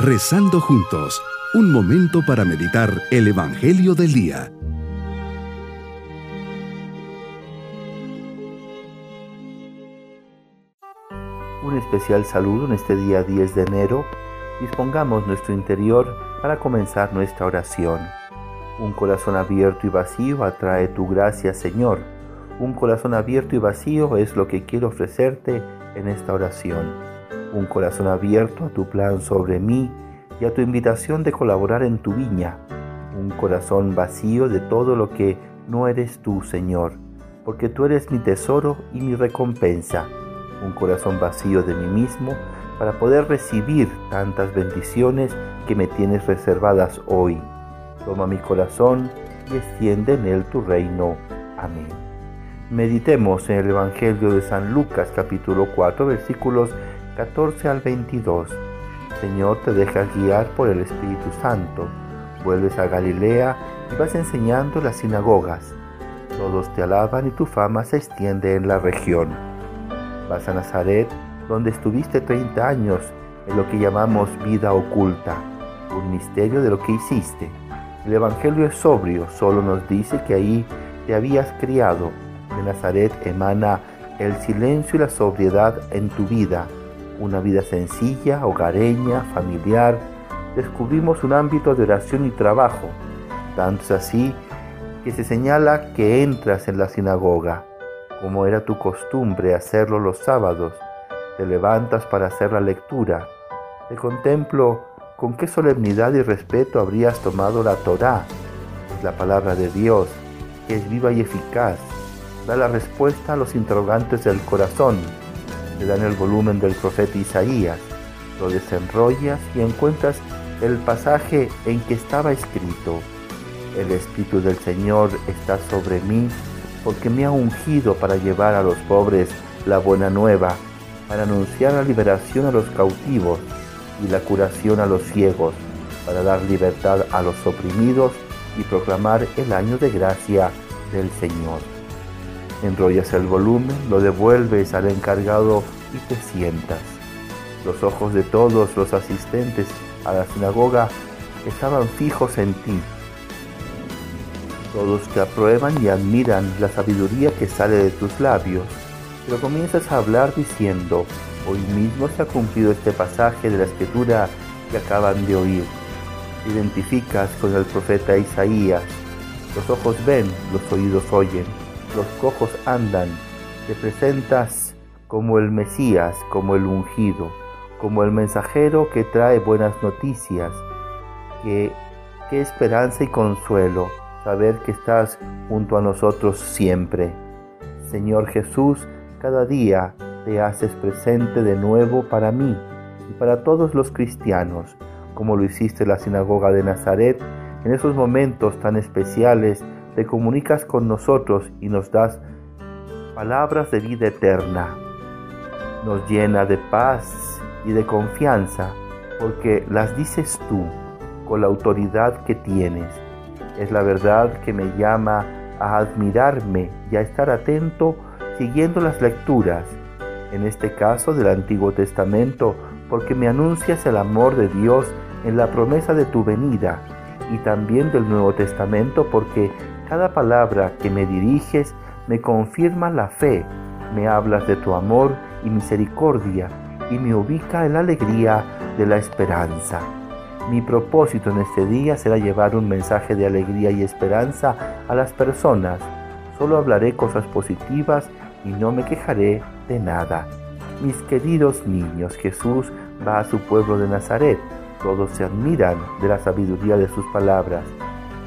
Rezando juntos, un momento para meditar el Evangelio del Día. Un especial saludo en este día 10 de enero. Dispongamos nuestro interior para comenzar nuestra oración. Un corazón abierto y vacío atrae tu gracia, Señor. Un corazón abierto y vacío es lo que quiero ofrecerte en esta oración un corazón abierto a tu plan sobre mí y a tu invitación de colaborar en tu viña, un corazón vacío de todo lo que no eres tú, Señor, porque tú eres mi tesoro y mi recompensa, un corazón vacío de mí mismo para poder recibir tantas bendiciones que me tienes reservadas hoy. Toma mi corazón y extiende en él tu reino. Amén. Meditemos en el Evangelio de San Lucas capítulo 4 versículos 14 al 22. Señor, te dejas guiar por el Espíritu Santo. Vuelves a Galilea y vas enseñando las sinagogas. Todos te alaban y tu fama se extiende en la región. Vas a Nazaret, donde estuviste 30 años en lo que llamamos vida oculta, un misterio de lo que hiciste. El Evangelio es sobrio, solo nos dice que ahí te habías criado. De Nazaret emana el silencio y la sobriedad en tu vida una vida sencilla, hogareña, familiar, descubrimos un ámbito de oración y trabajo. Tanto es así que se señala que entras en la sinagoga, como era tu costumbre hacerlo los sábados. Te levantas para hacer la lectura. Te contemplo con qué solemnidad y respeto habrías tomado la Torá, la palabra de Dios, que es viva y eficaz. Da la respuesta a los interrogantes del corazón te dan el volumen del profeta Isaías, lo desenrollas y encuentras el pasaje en que estaba escrito, el Espíritu del Señor está sobre mí porque me ha ungido para llevar a los pobres la buena nueva, para anunciar la liberación a los cautivos y la curación a los ciegos, para dar libertad a los oprimidos y proclamar el año de gracia del Señor enrollas el volumen, lo devuelves al encargado y te sientas. Los ojos de todos los asistentes a la sinagoga estaban fijos en ti. Todos te aprueban y admiran la sabiduría que sale de tus labios, pero comienzas a hablar diciendo, hoy mismo se ha cumplido este pasaje de la escritura que acaban de oír. identificas con el profeta Isaías, los ojos ven, los oídos oyen los cojos andan, te presentas como el Mesías, como el ungido, como el mensajero que trae buenas noticias, que qué esperanza y consuelo saber que estás junto a nosotros siempre. Señor Jesús, cada día te haces presente de nuevo para mí y para todos los cristianos, como lo hiciste en la sinagoga de Nazaret, en esos momentos tan especiales te comunicas con nosotros y nos das palabras de vida eterna. Nos llena de paz y de confianza porque las dices tú con la autoridad que tienes. Es la verdad que me llama a admirarme y a estar atento siguiendo las lecturas, en este caso del Antiguo Testamento, porque me anuncias el amor de Dios en la promesa de tu venida, y también del Nuevo Testamento porque cada palabra que me diriges me confirma la fe, me hablas de tu amor y misericordia y me ubica en la alegría de la esperanza. Mi propósito en este día será llevar un mensaje de alegría y esperanza a las personas. Solo hablaré cosas positivas y no me quejaré de nada. Mis queridos niños, Jesús va a su pueblo de Nazaret. Todos se admiran de la sabiduría de sus palabras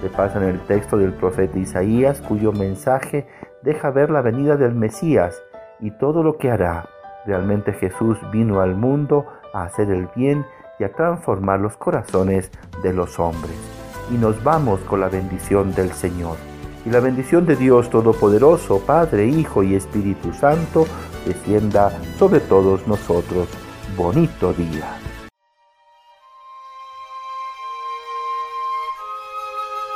pasan el texto del profeta Isaías, cuyo mensaje deja ver la venida del Mesías y todo lo que hará. Realmente Jesús vino al mundo a hacer el bien y a transformar los corazones de los hombres. Y nos vamos con la bendición del Señor. Y la bendición de Dios Todopoderoso, Padre, Hijo y Espíritu Santo, descienda sobre todos nosotros. Bonito día.